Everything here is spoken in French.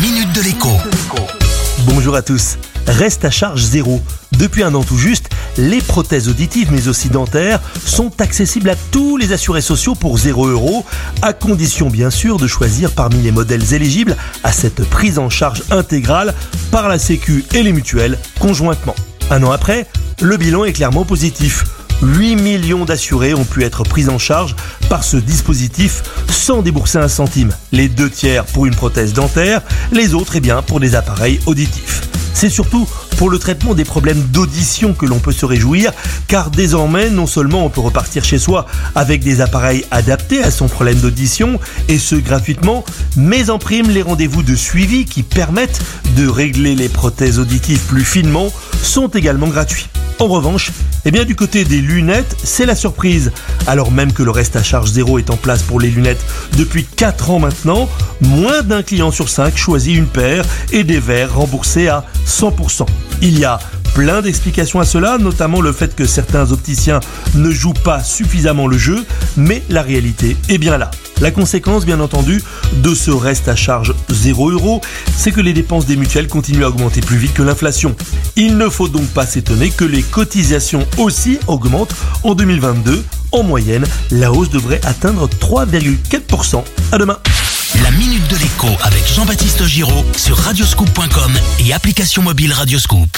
minute de l'écho. Bonjour à tous. Reste à charge zéro. Depuis un an tout juste, les prothèses auditives mais aussi dentaires sont accessibles à tous les assurés sociaux pour 0 euros, à condition bien sûr de choisir parmi les modèles éligibles à cette prise en charge intégrale par la Sécu et les mutuelles conjointement. Un an après, le bilan est clairement positif. 8 millions d'assurés ont pu être pris en charge par ce dispositif sans débourser un centime. Les deux tiers pour une prothèse dentaire, les autres eh bien pour des appareils auditifs. C'est surtout pour le traitement des problèmes d'audition que l'on peut se réjouir, car désormais, non seulement on peut repartir chez soi avec des appareils adaptés à son problème d'audition, et ce gratuitement, mais en prime, les rendez-vous de suivi qui permettent de régler les prothèses auditives plus finement sont également gratuits. En revanche, eh bien du côté des lunettes, c'est la surprise. Alors même que le reste à charge zéro est en place pour les lunettes depuis 4 ans maintenant, moins d'un client sur 5 choisit une paire et des verres remboursés à 100%. Il y a plein d'explications à cela, notamment le fait que certains opticiens ne jouent pas suffisamment le jeu, mais la réalité est bien là. La conséquence, bien entendu, de ce reste à charge 0 euros, c'est que les dépenses des mutuelles continuent à augmenter plus vite que l'inflation. Il ne faut donc pas s'étonner que les cotisations aussi augmentent en 2022. En moyenne, la hausse devrait atteindre 3,4%. À demain. La minute de l'écho avec Jean-Baptiste Giraud sur radioscoop.com et application mobile Radioscoop.